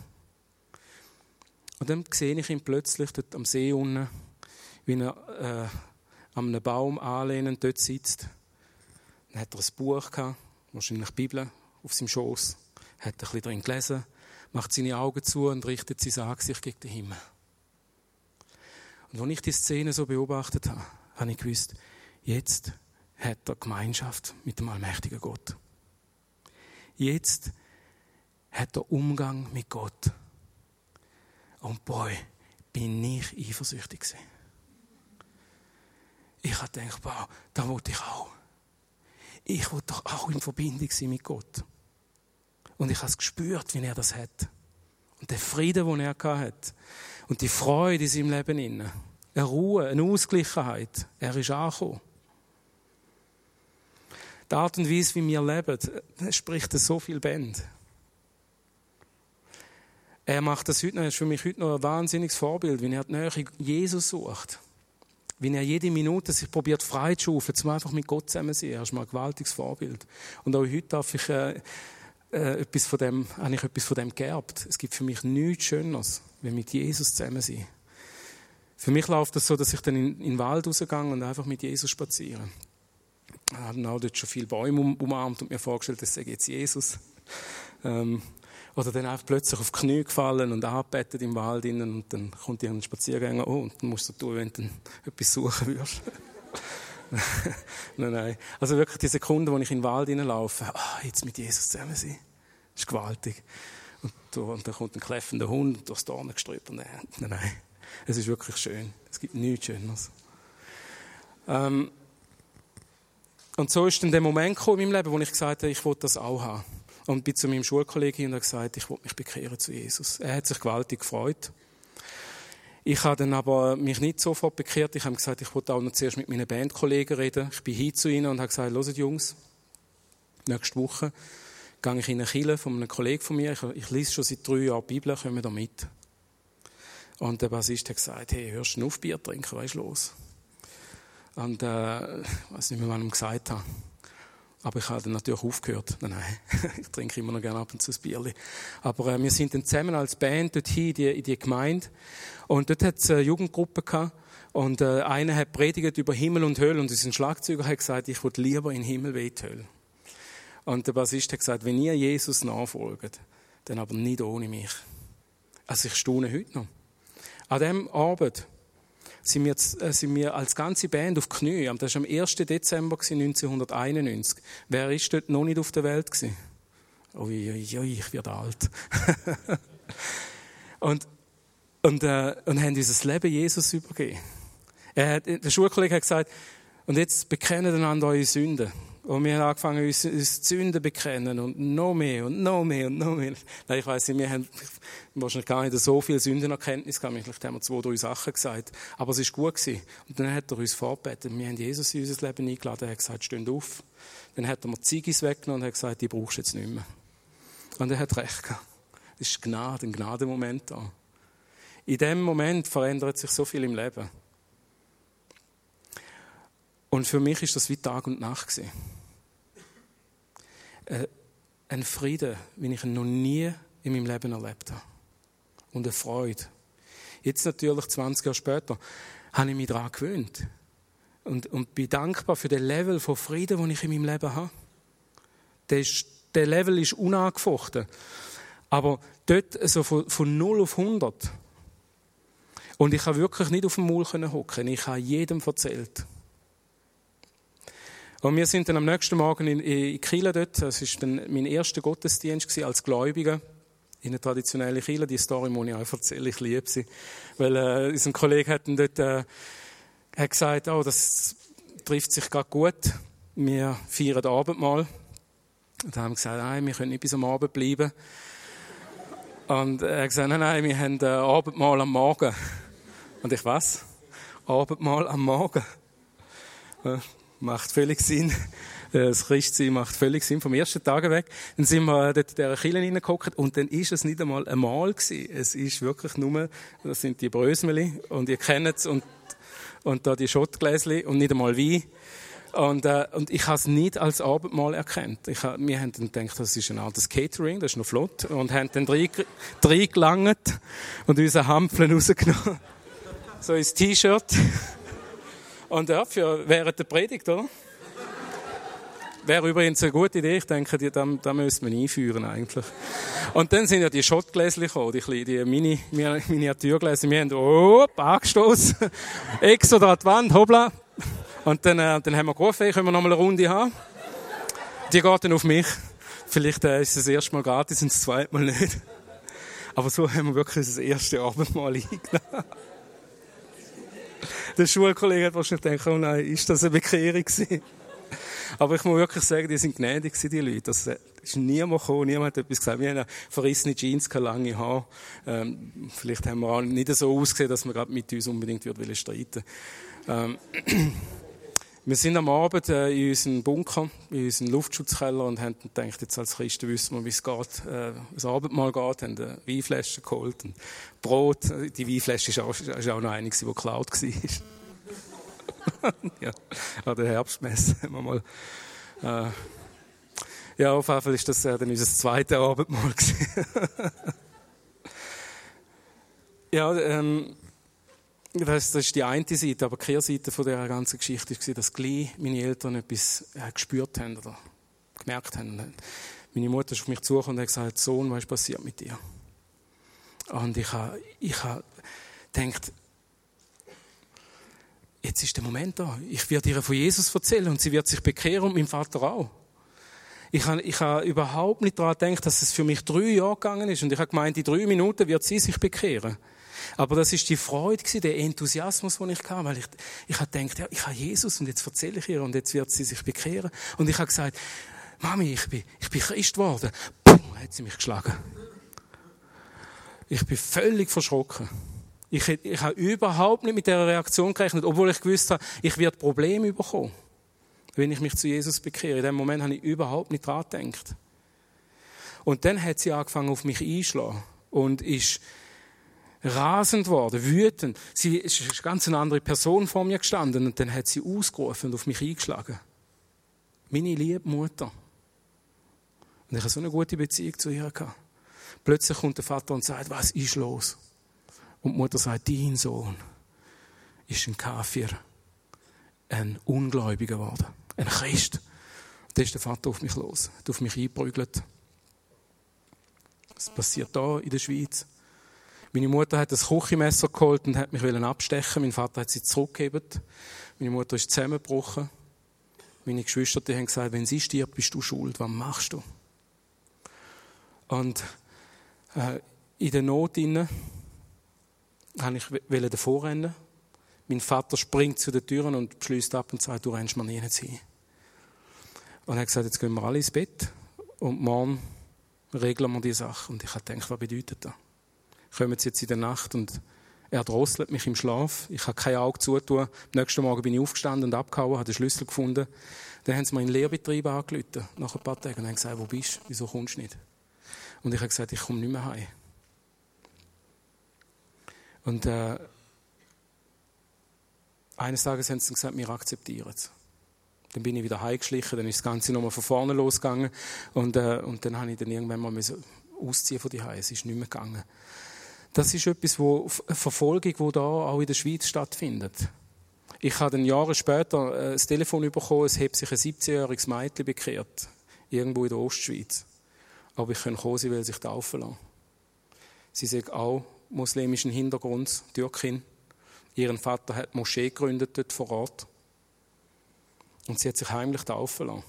Und dann sehe ich ihn plötzlich dort am See unten wie er äh, an einem Baum anlehnend dort sitzt. Dann hat er ein Buch gehabt, wahrscheinlich die Bibel, auf seinem Schoß. Hat ein bisschen drin gelesen, macht seine Augen zu und richtet sein Angesicht gegen den Himmel. Und als ich die Szene so beobachtet habe, habe ich gewusst, jetzt hat er Gemeinschaft mit dem allmächtigen Gott. Jetzt hat er Umgang mit Gott. Und boy, bin ich eifersüchtig gewesen. Ich habe gedacht, wow, da wollte ich auch. Ich wollte doch auch in Verbindung sein mit Gott. Und ich habe es gespürt, wie er das hat. Und der Frieden, den er hat. Und die Freude in seinem Leben. Eine Ruhe, eine Ausgleichheit. Er ist angekommen. Die Art und Weise, wie wir leben, spricht so viel Band. Er macht das heute noch, ist für mich heute noch ein wahnsinniges Vorbild, wie er die Nähe Jesus sucht wie er jede Minute sich probiert frei zu schaufeln, zum einfach mit Gott zusammen sein. Er ist mal ein gewaltiges Vorbild. Und auch heute darf ich, äh, äh, etwas von dem, habe ich etwas von dem geerbt. Es gibt für mich nichts Schöneres, wie mit Jesus zusammen sein. Für mich läuft das so, dass ich dann in, in den Wald rausgehe und einfach mit Jesus spaziere. Ich habe auch dort schon viele Bäume um, umarmt und mir vorgestellt, das sei jetzt Jesus. Ähm, oder dann einfach plötzlich auf die Knie gefallen und angebettet im Wald innen und dann kommt irgendein Spaziergänger, oh, und dann musst du tun, wenn du etwas suchen würdest. nein, nein. Also wirklich die Sekunde, wo ich in den Wald laufe, ah, jetzt mit Jesus zusammen sein, ist gewaltig. Und, und dann kommt ein kläffender Hund durchs Dornengestrüpp und nein, nein, es ist wirklich schön. Es gibt nichts Schöneres. Ähm, und so ist dann der Moment gekommen in meinem Leben, wo ich gesagt habe, ich wollte das auch haben und bin zu meinem Schulkollegen und habe gesagt, ich will mich bekehren zu Jesus. Er hat sich gewaltig gefreut. Ich habe dann aber mich nicht sofort bekehrt. Ich habe gesagt, ich wollte auch noch zuerst mit meinen Bandkollegen reden. Ich bin hin zu ihnen und habe gesagt, hört Jungs, nächste Woche gehe ich in eine Kille von einem Kollegen von mir. Ich, ich lese schon seit drei Jahren Bibel, kommen da mit. Und der Bassist hat gesagt, hey, hörst du auf Bier trinken, was ist los? Und äh, ich weiß nicht mehr, was ich ihm gesagt habe. Aber ich habe dann natürlich aufgehört. Nein, nein, ich trinke immer noch gerne ab und zu ein Bierchen. Aber äh, wir sind dann zusammen als Band dorthin in die, in die Gemeinde. Und dort hat es eine Jugendgruppe gehabt. Und äh, einer hat predigt über Himmel und Hölle. Und unser Schlagzeuger hat gesagt, ich würde lieber in Himmel wie in die Hölle. Und der Bassist hat gesagt, wenn ihr Jesus nachfolgt, dann aber nicht ohne mich. Also ich staune heute noch. An diesem Abend sind wir, äh, sind wir als ganze Band auf Knie. Das war am 1. Dezember 1991. Wer ist dort noch nicht auf der Welt? Ui, ui, ui, ich werde alt. und, und, äh, und haben unser Leben Jesus übergeben. Er der Schulkollege hat gesagt, und jetzt bekennen einander eure Sünden. Und wir haben angefangen, uns, uns Sünden bekennen und noch mehr und noch mehr und noch mehr. Nein, ich weiss nicht, wir haben wahrscheinlich gar nicht so viel Sündenerkenntnis gehabt. Vielleicht haben wir zwei, drei Sachen gesagt. Aber es war gut gewesen. Und dann hat er uns vorbetet. Wir haben Jesus in unser Leben eingeladen. Er hat gesagt, stehen auf. Dann hat er mir die Ziegis weggenommen und hat gesagt, die brauchst du jetzt nicht mehr. Und er hat recht gehabt. Das ist Gnade, ein Gnadenmoment da. In dem Moment verändert sich so viel im Leben. Und für mich ist das wie Tag und Nacht gewesen. Äh, ein Frieden, wie ich ihn noch nie in meinem Leben erlebt habe. Und eine Freude. Jetzt natürlich, 20 Jahre später, habe ich mich daran gewöhnt. Und, und bin dankbar für den Level von Frieden, den ich in meinem Leben habe. Der, ist, der Level ist unangefochten. Aber dort, also von, von 0 auf 100. Und ich habe wirklich nicht auf dem Maul hocken. Ich habe jedem erzählt. Und wir sind dann am nächsten Morgen in, in Kiel dort. Das war dann mein erster Gottesdienst als Gläubiger in einer traditionellen Kirche. Die Story muss ich auch erzählen, ich liebe sie. Weil äh, unser Kollege hat dann dort äh, hat gesagt, oh, das trifft sich gerade gut. Wir feiern Abendmahl. Und haben gesagt, nein, wir können nicht bis am Abend bleiben. Und er hat gesagt, nein, nein, wir haben äh, Abendmahl am Morgen. Und ich was? Abendmahl am Morgen. Macht völlig Sinn. Äh, das Christsein macht völlig Sinn vom ersten Tag weg. Dann sind wir dort in dieser Kirche reingeguckt und dann ist es nicht einmal einmal gewesen. Es ist wirklich nur, das sind die Brösmeli und ihr kennt es und, und da die Schottgläschen und nicht einmal Wein. Und, äh, und ich habe es nicht als Abendmahl erkannt. Ich hab, wir haben dann gedacht, das ist ein altes Catering, das ist noch flott. Und haben dann drei, drei gelangt und unsere Hampfeln rausgenommen. So ins T-Shirt. Und ja, für während der Predigt, oder? Wäre übrigens eine gute Idee. Ich denke, die, da, da müssen wir einführen eigentlich. Und dann sind ja die Schottgläschen gekommen, die, die Mini, Miniaturgläser. Wir haben, oh, angestoßen. Exo da die Wand, hoppla. Und dann, äh, dann haben wir gerufen, können wir noch mal eine Runde haben? Die geht dann auf mich. Vielleicht äh, ist es das erste Mal gratis und das zweite Mal nicht. Aber so haben wir wirklich das erste Abendmahl eingeladen. Der Schulkollege hat wahrscheinlich gedacht, oh nein, ist das eine Bekehrung gewesen? Aber ich muss wirklich sagen, die sind gnädig, die Leute. Das ist niemand gekommen, niemand hat etwas gesagt. Wir haben verrissene Jeans, keine lange Haare. Ähm, vielleicht haben wir auch nicht so ausgesehen, dass man gerade mit uns unbedingt würde streiten ähm, Wir sind am Abend äh, in unserem Bunker, in unserem Luftschutzkeller und haben gedacht, jetzt als Christen wissen wir, wie es geht, äh, das Abendmahl geht, haben eine Weinflasche geholt, und Brot. Die Weinflasche ist auch, ist auch noch eine, die geklaut war. ja, an der Herbstmesse haben wir mal, äh, ja, auf jeden Fall ist das äh, dann unser zweites Abendmahl ja, ähm, das, das ist die eine Seite, aber die Kehrseite von dieser ganzen Geschichte war, dass gleich meine Eltern etwas äh, gespürt haben oder gemerkt haben. Meine Mutter ist auf mich zugekommen und hat gesagt, Sohn, was ist passiert mit dir? Und ich habe ich ha gedacht, jetzt ist der Moment da. Ich werde ihr von Jesus erzählen und sie wird sich bekehren und mein Vater auch. Ich habe, ich habe überhaupt nicht daran gedacht, dass es für mich drei Jahre gegangen ist und ich habe gemeint, in drei Minuten wird sie sich bekehren. Aber das ist die Freude, der Enthusiasmus, den ich hatte, weil ich, ich habe gedacht, ja, ich habe Jesus und jetzt erzähle ich ihr und jetzt wird sie sich bekehren. Und ich habe gesagt, Mami, ich bin, ich bin Christ geworden. Puh, hat sie mich geschlagen. Ich bin völlig verschrocken. Ich, ich habe überhaupt nicht mit der Reaktion gerechnet, obwohl ich gewusst habe, ich werde Probleme bekommen, wenn ich mich zu Jesus bekehre. In dem Moment habe ich überhaupt nicht daran gedacht. Und dann hat sie angefangen, auf mich einzuschlagen und ist rasend worden, wütend. Sie ist eine ganz andere Person vor mir gestanden und dann hat sie ausgerufen und auf mich eingeschlagen. Meine liebe Mutter. Und ich hatte so eine gute Beziehung zu ihr. Plötzlich kommt der Vater und sagt, was ist los? Und die Mutter sagt, dein Sohn ist ein Kafir, ein Ungläubiger geworden, ein Christ. Da ist der Vater auf mich los, hat auf mich eingeprügelt. Das passiert da in der Schweiz. Meine Mutter hat das Küchenmesser geholt und hat mich abstechen. Mein Vater hat sie zurückgegeben. Meine Mutter ist zusammengebrochen. Meine Geschwister die haben gesagt, wenn sie stirbt, bist du schuld. Was machst du? Und äh, in der Not inne habe ich davor rennen. Mein Vater springt zu den Türen und beschließt ab und sagt, du rennst mir nie hin. Und er hat gesagt, jetzt gehen wir alle ins Bett und morgen regeln wir die Sache. Und ich habe gedacht, was bedeutet das? Kommen sie jetzt in der Nacht und er drosselt mich im Schlaf. Ich habe kein Auge zutun. Am nächsten Morgen bin ich aufgestanden und abgehauen, habe den Schlüssel gefunden. Dann haben sie mir in den Lehrbetrieb angerufen, nach ein paar Tagen, und haben gesagt, wo bist du? Wieso kommst du nicht? Und ich habe gesagt, ich komme nicht mehr heim. Und äh, eines Tages haben sie gesagt, wir akzeptieren es. Dann bin ich wieder heimgeschlichen, dann ist das Ganze nochmal von vorne losgegangen und, äh, und dann habe ich dann irgendwann mal ausziehen von die Es ist nicht mehr gegangen. Das ist etwas, wo Verfolgung, die da auch in der Schweiz stattfindet. Ich habe dann Jahre später äh, das Telefon bekommen, es hat sich ein 17-jähriges Mädchen bekehrt, irgendwo in der Ostschweiz. Aber ich kann kommen, sie will sich taufen lassen. Sie sagt auch muslimischen Hintergrund, Türkin. Ihren Vater hat Moschee gegründet dort vor Ort. Und sie hat sich heimlich taufen lassen.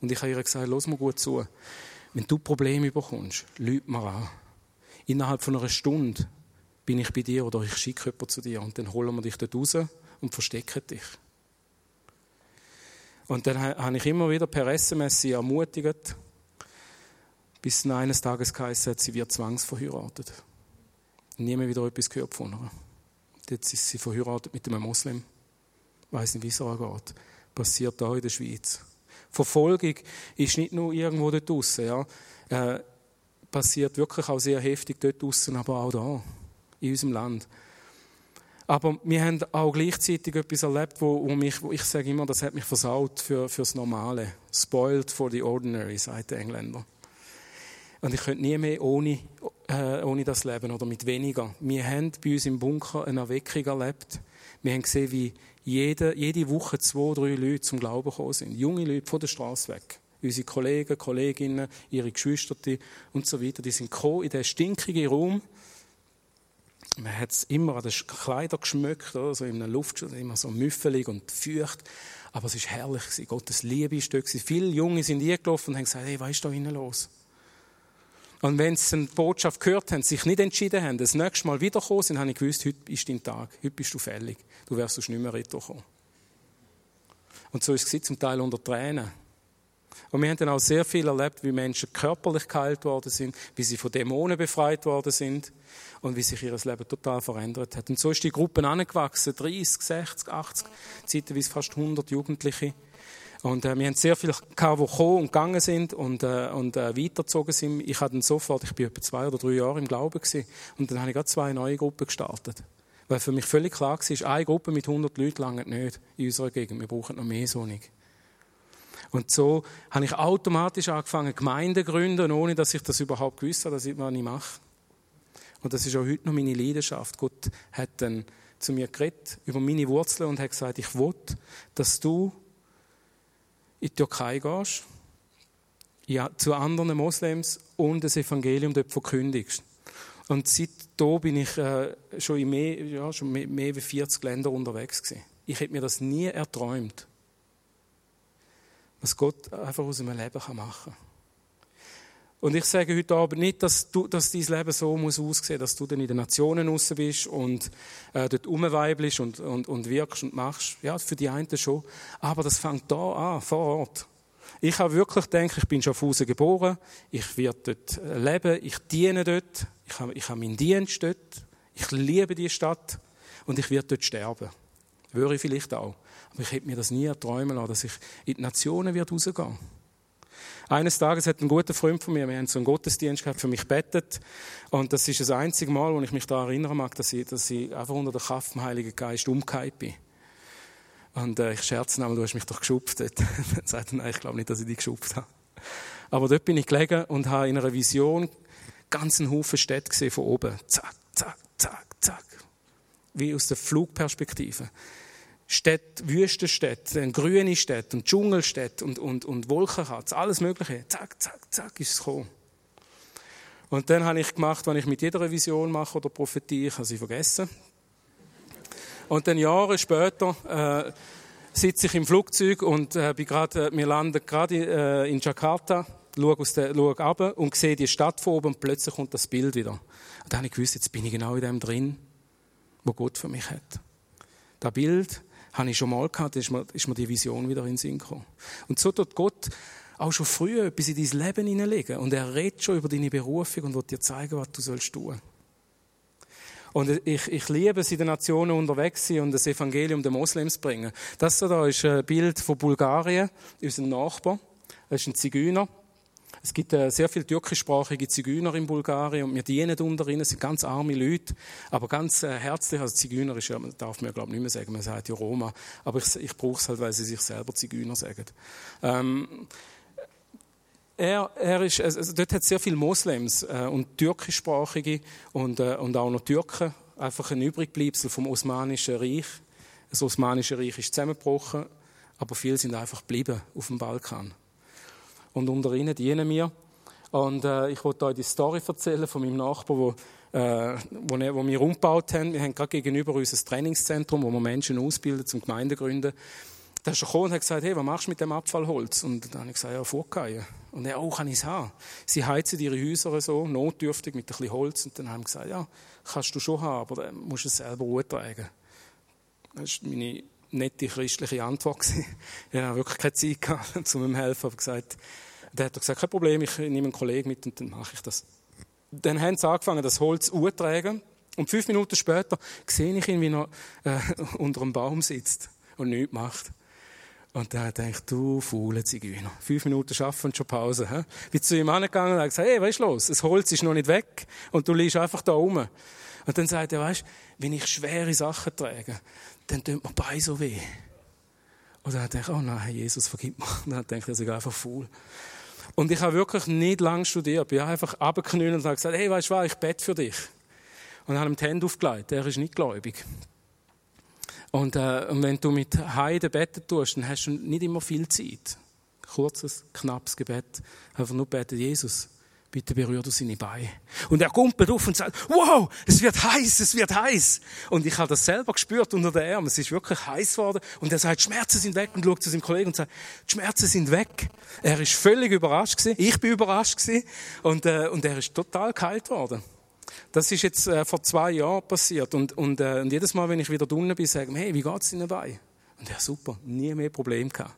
Und ich habe ihr gesagt, los mal gut zu. Wenn du Probleme bekommst, lüg mir an. Innerhalb von einer Stunde bin ich bei dir oder ich schicke jemanden zu dir und dann holen wir dich dort raus und verstecken dich. Und dann habe ich immer wieder per SMS sie ermutigt, bis eines Tages geheißen hat, sie wird zwangsverheiratet. Nie mehr wieder etwas gehört von ihr. Jetzt ist sie verheiratet mit einem Moslem. Ich weiß nicht, wie es angeht. Passiert da in der Schweiz. Verfolgung ist nicht nur irgendwo dort draussen, ja. Äh, passiert wirklich auch sehr heftig dort draussen, aber auch da, in unserem Land. Aber wir haben auch gleichzeitig etwas erlebt, wo, wo mich, wo ich sage immer, das hat mich versaut für, fürs Normale. Spoiled for the ordinary, sagt der Engländer. Und ich könnte nie mehr ohne, äh, ohne das leben oder mit weniger. Wir haben bei uns im Bunker eine Erweckung erlebt. Wir haben gesehen, wie jede, jede Woche zwei, drei Leute zum Glauben gekommen sind. Junge Leute von der Straße weg. Unsere Kollegen, Kolleginnen, ihre Geschwister und so weiter, die sind gekommen in diesen stinkigen Raum. Man hat es immer an den Kleidern geschmückt, so in der Luft, immer so müffelig und feucht. Aber es war herrlich. Gottes Liebe dort. Viele Junge sind eingelaufen und haben gesagt, hey, was ist da innen los? Und wenn sie eine Botschaft gehört haben, sich nicht entschieden haben, das nächste Mal wiederkommen sind, habe ich gewusst, heute ist dein Tag, heute bist du fällig. Du wirst sonst nicht mehr retourkommen. Und so ist es zum Teil unter Tränen. Und wir haben dann auch sehr viel erlebt, wie Menschen körperlich geheilt worden sind, wie sie von Dämonen befreit worden sind und wie sich ihr Leben total verändert hat. Und so ist die Gruppe angewachsen, 30, 60, 80, zeitweise fast 100 Jugendliche. Und äh, wir haben sehr viele gehabt, die gekommen und gegangen sind und, äh, und äh, weitergezogen sind. Ich hatte dann sofort, ich bin etwa zwei oder drei Jahre im Glauben gewesen, und dann habe ich gerade zwei neue Gruppen gestartet. Weil für mich völlig klar war, eine Gruppe mit 100 Leuten lange nicht in unserer Gegend. Wir brauchen noch mehr so. Und so habe ich automatisch angefangen, Gemeinden zu gründen, ohne dass ich das überhaupt gewusst habe, dass ich was ich mache. Und das ist auch heute noch meine Leidenschaft. Gott hat dann zu mir geredet über meine Wurzeln und hat gesagt, ich will, dass du in die Türkei gehst, ja, zu anderen Moslems und das Evangelium dort verkündigst. Und seit da bin ich äh, schon in mehr, ja, schon mehr, mehr als 40 Ländern unterwegs gewesen. Ich hätte mir das nie erträumt, was Gott einfach aus einem Leben machen kann. Und ich sage heute Abend nicht, dass, du, dass dein Leben so muss aussehen, dass du dann in den Nationen raus bist und äh, dort rumweibelst und, und, und wirkst und machst. Ja, für die einen schon. Aber das fängt da an, vor Ort. Ich habe wirklich gedacht, ich bin schon auf Hause geboren, ich werde dort äh, leben, ich diene dort, ich habe, ich habe meinen Dienst dort, ich liebe die Stadt und ich werde dort sterben. Würde ich vielleicht auch. Aber ich hätte mir das nie erträumen lassen, dass ich in die Nationen werde rausgehen eines Tages hat ein guter Freund von mir, wir haben so einen Gottesdienst gehabt, für mich bettet. Und das ist das einzige Mal, wo ich mich daran erinnern mag, dass ich, dass ich einfach unter der Kraft vom Heiligen Geist umgekehrt bin. Und äh, ich scherze einmal, du hast mich doch geschupft. Dann sagt er, nein, ich glaube nicht, dass ich dich geschupft habe. Aber dort bin ich gelegen und habe in einer Vision ganz einen Haufen Städte gesehen von oben. Zack, zack, zack, zack. Wie aus der Flugperspektive. Städte, Wüstenstädte, grüne Städte und Dschungelstädte und, und, und Wolkenkratz, alles Mögliche. Zack, zack, zack, ist es gekommen. Und dann habe ich gemacht, was ich mit jeder Vision mache oder Prophetie, ich habe sie vergessen. Und dann Jahre später äh, sitze ich im Flugzeug und äh, bin grad, äh, wir landen gerade äh, in Jakarta, schaue, aus der, schaue runter und sehe die Stadt von oben und plötzlich kommt das Bild wieder. Und dann habe ich gewusst, jetzt bin ich genau in dem drin, wo Gott für mich hat. Das Bild habe ich schon mal gehabt, da ist mir, ist mir die Vision wieder in den Sinn gekommen. Und so tut Gott auch schon früher etwas in dein Leben hineinlegen. Und er redet schon über deine Berufung und wird dir zeigen, was du sollst tun. Und ich, ich liebe es, in den Nationen unterwegs sein und das Evangelium den Moslems bringen. Das da ist ein Bild von Bulgarien, unserem Nachbar. Das ist ein Zigeuner. Es gibt äh, sehr viele türkischsprachige Zigeuner in Bulgarien und wir dienen unter ihnen, sind ganz arme Leute, aber ganz äh, herzlich. Also Zigeuner ist ja, darf man ja glaube ich nicht mehr sagen, man sagt ja Roma, aber ich, ich brauche es halt, weil sie sich selber Zigeuner sagen. Ähm, er, er ist, also dort hat es sehr viele Moslems äh, und türkischsprachige und, äh, und auch noch Türken, einfach ein Übrigbleibsel vom Osmanischen Reich. Das Osmanische Reich ist zusammengebrochen, aber viele sind einfach geblieben auf dem Balkan. Und unter ihnen dienen wir. Und äh, ich wollte euch die Story erzählen von meinem Nachbar, wo, äh, wo, wo wir umgebaut haben. Wir haben gerade gegenüber unser Trainingszentrum, wo wir Menschen ausbilden zum Gemeindegründen. Da ist er gekommen und hat gesagt, hey, was machst du mit dem Abfallholz? Und dann habe ich gesagt, ja, vorgehen. Und er, oh, kann ich es haben? Sie heizen ihre Häuser so, notdürftig, mit ein bisschen Holz. Und dann haben sie gesagt, ja, kannst du schon haben, aber dann musst du es selber tragen. Das war meine nette christliche Antwort. ich habe wirklich keine Zeit um ihm zu helfen. Aber gesagt, der hat gesagt, kein Problem, ich nehme einen Kollegen mit und dann mache ich das. Dann haben sie angefangen, das Holz zu tragen. Und fünf Minuten später sehe ich ihn, wie er äh, unter einem Baum sitzt und nichts macht. Und dann denke ich, du faule Zigeuner. Fünf Minuten arbeiten und schon Pause. He? Bin zu ihm angegangen und habe gesagt, hey, was ist los? Das Holz ist noch nicht weg und du liegst einfach da rum. Und dann sagt er, weißt, wenn ich schwere Sachen trage, dann tut mir Bein so weh. Und dann denke ich, oh nein, Jesus, vergib mir. Und dann denke ich, er ist einfach faul. Und ich habe wirklich nicht lange studiert. Ich habe einfach abgeknüllt und gesagt, hey, weißt du was, ich bete für dich. Und habe ihm die Hände aufgelegt. Er ist nicht gläubig. Und, äh, und wenn du mit Heiden beten tust, dann hast du nicht immer viel Zeit. Kurzes, knappes Gebet. Einfach nur beten, Jesus, bitte berühr du seine Beine. Und er kumpelt auf und sagt, wow, es wird heiß, es wird heiß. Und ich habe das selber gespürt unter den Armen. Es ist wirklich heiß geworden. Und er sagt, Schmerzen sind weg. Und schaut zu seinem Kollegen und sagt, die Schmerzen sind weg. Er ist völlig überrascht gewesen. Ich bin überrascht gewesen. Und, äh, und er ist total kalt worden. Das ist jetzt äh, vor zwei Jahren passiert. Und, und, äh, und jedes Mal, wenn ich wieder unten bin, sage ich, hey, wie geht's Ihnen dabei? Und ja, super, nie mehr Probleme gehabt.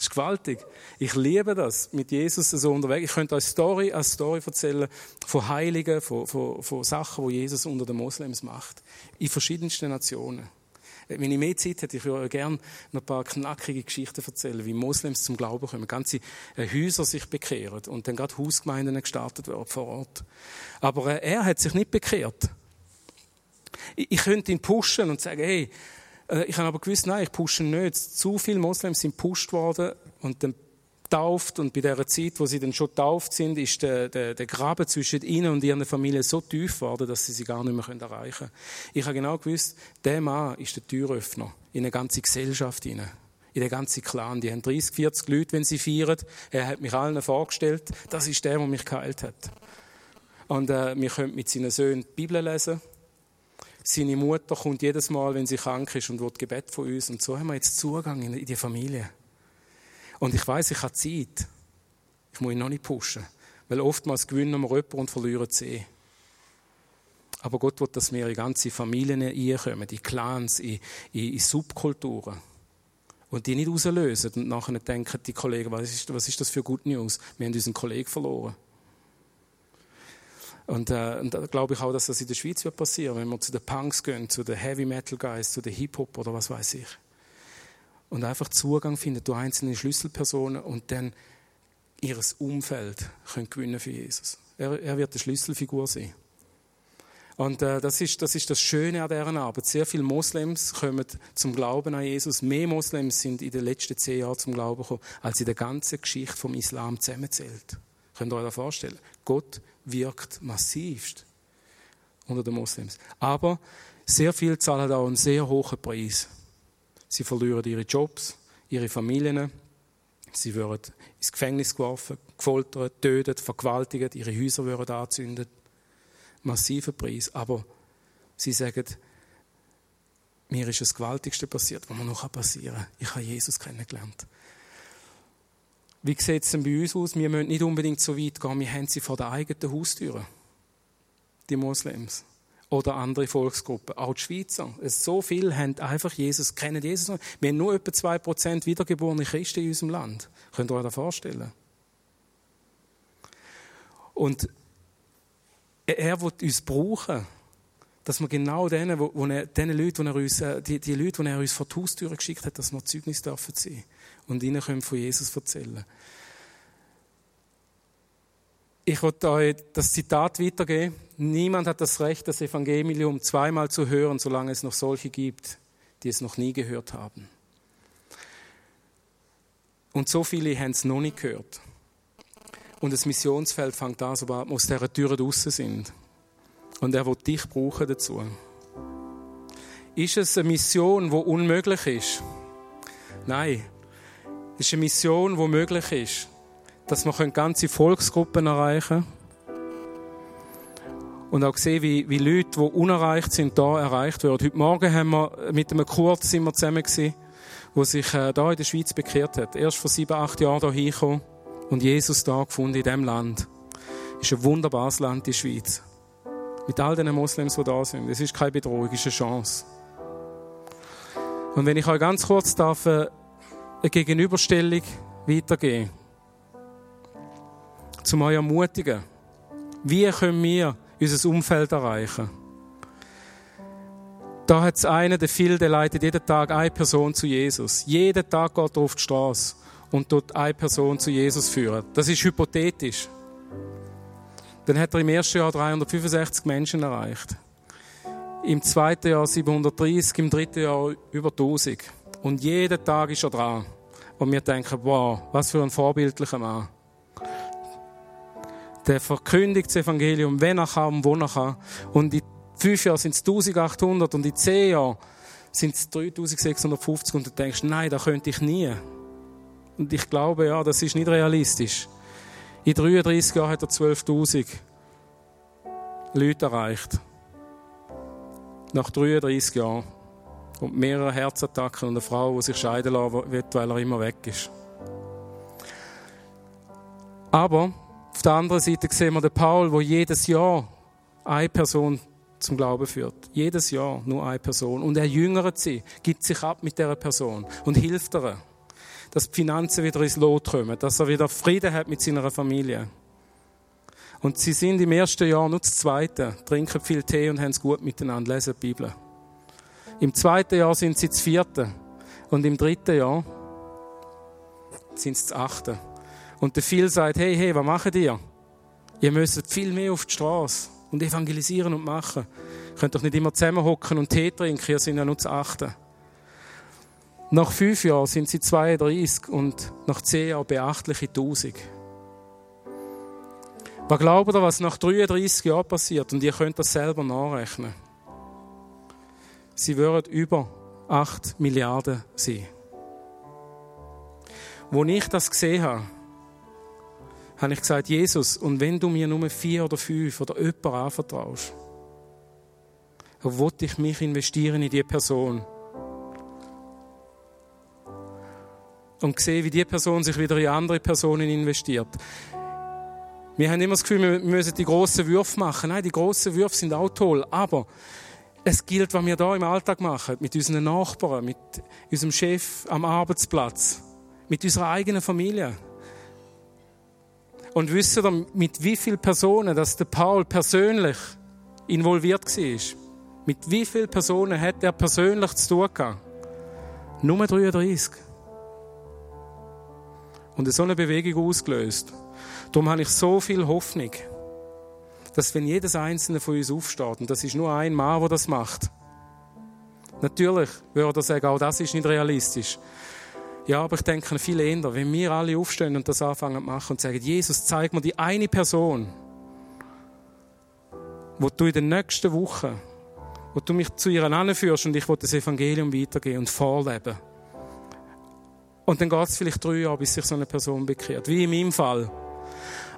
Das ist gewaltig. Ich liebe das, mit Jesus so unterwegs. Ich könnte euch Story als Story erzählen von Heiligen, von, von, von Sachen, die Jesus unter den Moslems macht. In verschiedensten Nationen. Wenn ich mehr Zeit hätte, ich würde gerne noch ein paar knackige Geschichten erzählen, wie Moslems zum Glauben kommen, ganze äh, Häuser sich bekehren und dann gerade Hausgemeinden gestartet werden vor Ort. Aber äh, er hat sich nicht bekehrt. Ich, ich könnte ihn pushen und sagen, hey, äh, ich habe aber gewusst, nein, ich pushe nicht. Zu viele Moslems sind pusht worden und dann tauft und bei der Zeit, wo sie dann schon tauft sind, ist der, der, der Graben zwischen ihnen und ihren Familie so tief geworden, dass sie sie gar nicht mehr erreichen können. Ich habe genau gewusst, der Mann ist der Türöffner in eine ganze Gesellschaft hinein. In den ganzen Clan. Die haben 30, 40 Leute, wenn sie feiern. Er hat mich allen vorgestellt. Das ist der, der mich geheilt hat. Und äh, wir können mit seinen Söhnen die Bibel lesen. Seine Mutter kommt jedes Mal, wenn sie krank ist und wird Gebet von uns. Und so haben wir jetzt Zugang in die Familie. Und ich weiß, ich habe Zeit. Ich muss ihn noch nicht pushen. Weil oftmals gewinnen wir jemanden und verlieren sie. Aber Gott will, dass wir in ganze Familien einkommen, in Clans, in, in, in Subkulturen. Und die nicht rauslösen und nachher denken die Kollegen, was ist, was ist das für Good News? Wir haben unseren Kollegen verloren. Und, äh, und da glaube ich auch, dass das in der Schweiz wird passieren, wenn wir zu den Punks gehen, zu den Heavy Metal Guys, zu den Hip Hop oder was weiß ich und einfach Zugang finden durch einzelne Schlüsselpersonen und dann ihres Umfeld können gewinnen für Jesus. Er, er wird eine Schlüsselfigur sein. Und äh, das, ist, das ist das Schöne an dieser Arbeit. Sehr viele Moslems kommen zum Glauben an Jesus. Mehr Moslems sind in den letzten zehn Jahren zum Glauben gekommen, als in der ganzen Geschichte vom Islam zusammenzählt. Könnt ihr euch das vorstellen? Gott wirkt massivst unter den Moslems. Aber sehr viele zahlen auch einen sehr hohen Preis. Sie verlieren ihre Jobs, ihre Familien. Sie werden ins Gefängnis geworfen, gefoltert, tötet, vergewaltigt, ihre Häuser werden angezündet massiven Preis. Aber sie sagen, mir ist das Gewaltigste passiert, was mir noch passieren kann. Ich habe Jesus kennengelernt. Wie sieht es denn bei uns aus? Wir müssen nicht unbedingt so weit gehen, wir haben sie vor der eigenen Haustüre. Die Moslems. Oder andere Volksgruppen. Auch die Schweizer. So viele haben einfach Jesus, kennen Jesus. Wir haben nur etwa 2% wiedergeborene Christen in unserem Land. Könnt ihr euch das vorstellen? Und er wird uns brauchen, dass wir genau denen, wo, wo er, denen Leuten, wo er uns, äh, die, die Leute, die er uns vor die Haustüre geschickt hat, dass wir Zeugnis dürfen sein und ihnen können von Jesus erzählen. Ich wollte euch das Zitat weitergeben. Niemand hat das Recht, das Evangelium zweimal zu hören, solange es noch solche gibt, die es noch nie gehört haben. Und so viele haben es noch nicht gehört. Und das Missionsfeld fängt an, sobald wir aus dieser Tür draußen sind. Und er will dich brauchen dazu. Ist es eine Mission, die unmöglich ist? Nein. Es ist eine Mission, die möglich ist. Dass wir ganze Volksgruppen erreichen können. Und auch sehen, wie, wie Leute, die unerreicht sind, da erreicht werden. Heute Morgen haben wir mit einem Kurz sind wir zusammen der sich äh, in der Schweiz bekehrt hat. Erst vor sieben, acht Jahren hier hingekommen und Jesus da gefunden in diesem Land. Es ist ein wunderbares Land, die Schweiz. Mit all den Moslems, die da sind. Es ist keine Bedrohung, es ist eine Chance. Und wenn ich euch ganz kurz darf, äh, eine Gegenüberstellung weitergeben, zum euch ermutigen, wie können wir unser Umfeld erreichen? Da hat es einen, der Phil, der leitet jeden Tag eine Person zu Jesus. Jeden Tag geht er auf die Straße und dort eine Person zu Jesus führen. Das ist hypothetisch. Dann hat er im ersten Jahr 365 Menschen erreicht. Im zweiten Jahr 730, im dritten Jahr über 1000. Und jeden Tag ist er dran. Und wir denken, wow, was für ein vorbildlicher Mann. Der verkündigt das Evangelium, wenn er kann und wo er kann. Und in fünf Jahren sind es 1800 und in zehn Jahren sind es 3650 und du denkst, nein, das könnte ich nie. Und ich glaube, ja, das ist nicht realistisch. In 33 Jahren hat er 12.000 Leute erreicht. Nach 33 Jahren. Und mehrere Herzattacken und eine Frau, die sich scheiden lassen will, weil er immer weg ist. Aber auf der anderen Seite sehen wir den Paul, der jedes Jahr eine Person zum Glauben führt. Jedes Jahr nur eine Person. Und er jüngert sie, gibt sich ab mit dieser Person und hilft ihr dass die Finanzen wieder ins Lot kommen, dass er wieder Frieden hat mit seiner Familie. Und sie sind im ersten Jahr nur das zweite, trinken viel Tee und haben es gut miteinander, lesen die Bibel. Im zweiten Jahr sind sie das vierte. Und im dritten Jahr sind sie das achte. Und der Phil sagt, hey, hey, was macht ihr? Ihr müsst viel mehr auf die Straße und evangelisieren und machen. Ihr könnt doch nicht immer zusammenhocken und Tee trinken, ihr seid ja nur das achte. Nach fünf Jahren sind sie 32 und nach zehn Jahren beachtliche 1000. Was glaubt ihr, was nach 33 Jahren passiert? Und ihr könnt das selber nachrechnen. Sie würden über 8 Milliarden sein. Wo ich das gesehen habe, habe ich gesagt, Jesus, und wenn du mir nur vier oder fünf oder jemanden anvertraust, dann wollte ich mich investieren in diese Person. und sehe, wie die Person sich wieder in andere Personen investiert. Wir haben immer das Gefühl, wir müssen die grossen Würfe machen. Nein, die grossen Würfe sind auch toll, aber es gilt, was wir da im Alltag machen, mit unseren Nachbarn, mit unserem Chef am Arbeitsplatz, mit unserer eigenen Familie. Und wissen ihr, mit wie vielen Personen, dass der Paul persönlich involviert war? Mit wie vielen Personen hat er persönlich zu tun gehabt? Nur 33 und so eine Bewegung ausgelöst. Darum habe ich so viel Hoffnung. Dass wenn jedes einzelne von uns aufsteht, und das ist nur ein Mann, der das macht, natürlich würde er sagen, auch das ist nicht realistisch. Ja, aber ich denke viel eher, wenn wir alle aufstehen und das anfangen zu machen und sagen, Jesus, zeig mir die eine Person, wo du in den nächsten Wochen, wo du mich zu ihr anführst und ich will das Evangelium weitergeben und vorleben. Und dann geht es vielleicht drei Jahre, bis sich so eine Person bekehrt, wie in meinem Fall.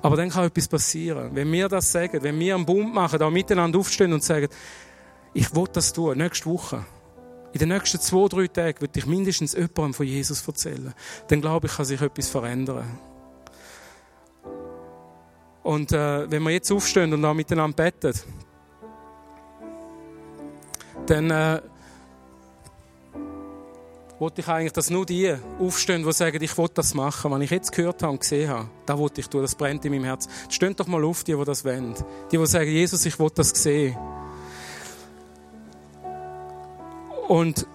Aber dann kann etwas passieren. Wenn wir das sagen, wenn wir einen Bund machen, da miteinander aufstehen und sagen, ich will das tun, nächste Woche. In den nächsten zwei, drei Tagen wird ich mindestens jemandem von Jesus erzählen. Dann glaube ich, kann sich etwas verändern. Und äh, wenn wir jetzt aufstehen und da miteinander beten, dann äh, wollte ich eigentlich, dass nur die aufstehen, die sagen, ich will das machen. Was ich jetzt gehört habe und gesehen habe, da wollte ich tun, das brennt in meinem Herz. Stehen doch mal auf, die, die das wollen. Die, die sagen, Jesus, ich will das sehen. Und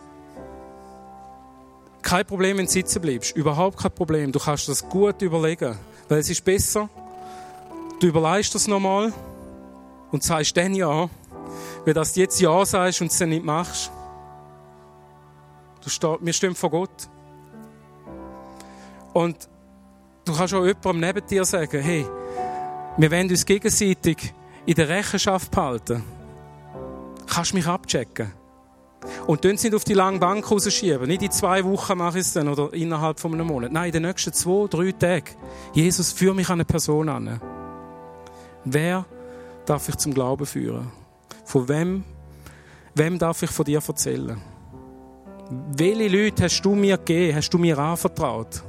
kein Problem, wenn du sitzen bleibst. Überhaupt kein Problem. Du kannst das gut überlegen. Weil es ist besser, du überlegst das nochmal und sagst dann ja, wenn du jetzt ja sagst und es dann nicht machst. Du steh, wir stehen vor Gott. Und du kannst auch jemandem neben dir sagen, hey, wir wollen uns gegenseitig in der Rechenschaft behalten. Kannst du mich abchecken? Und dann sind auf die lange Bank rausschieben. Nicht in zwei Wochen mache ich es dann oder innerhalb von einem Monat. Nein, in den nächsten zwei, drei Tagen. Jesus, führe mich an eine Person an. Wer darf ich zum Glauben führen? Von wem, wem darf ich von dir erzählen? Welche Leute hast du mir gegeben, hast du mir anvertraut?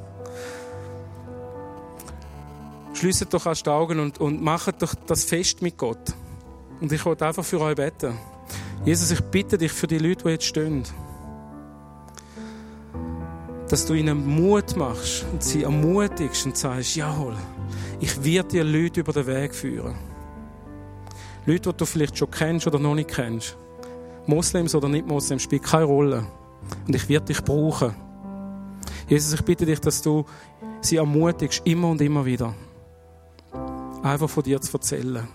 Schließt doch erst die Augen und, und macht doch das Fest mit Gott. Und ich wollte einfach für euch beten. Jesus, ich bitte dich für die Leute, die jetzt stehen, dass du ihnen Mut machst und sie ermutigst und sagst, jawohl, ich werde dir Leute über den Weg führen. Leute, die du vielleicht schon kennst oder noch nicht kennst. Moslems oder nicht Moslems, spielt keine Rolle. Und ich werde dich brauchen. Jesus, ich bitte dich, dass du sie ermutigst, immer und immer wieder, einfach von dir zu erzählen,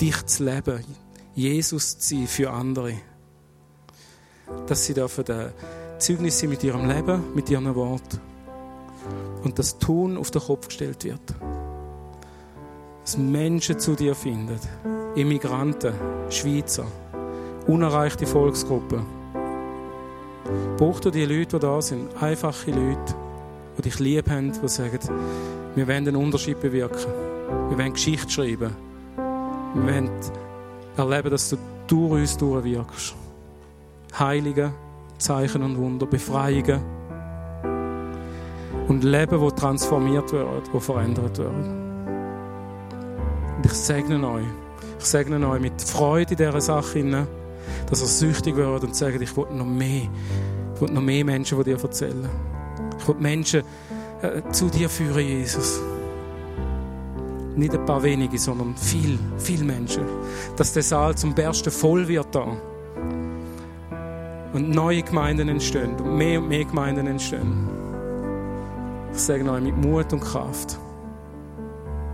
dich zu leben, Jesus zu sein für andere. Dass sie dürfen Zeugnis sein mit ihrem Leben, mit ihren Worten. Und das Tun auf den Kopf gestellt wird. Dass Menschen zu dir finden. Immigranten, Schweizer, unerreichte Volksgruppen. Brauchst du die Leute, die da sind, einfache Leute, die dich lieb haben, die sagen, wir wollen einen Unterschied bewirken. Wir wollen Geschichte schreiben. Wir wollen erleben, dass du durch uns durchwirkst. Heilige, Zeichen und Wunder, Befreiungen und Leben, wo transformiert wird, wo verändert wird. Und ich segne euch. Ich segne euch mit Freude in dieser Sache, dass ihr süchtig wird und sagt, ich will noch mehr. Ich will noch mehr Menschen von dir erzählen. Ich will Menschen äh, zu dir führen, Jesus. Nicht ein paar wenige, sondern viel, viel Menschen. Dass der Saal zum Bersten voll wird da. Und neue Gemeinden entstehen. Und mehr und mehr Gemeinden entstehen. Ich sage euch mit Mut und Kraft.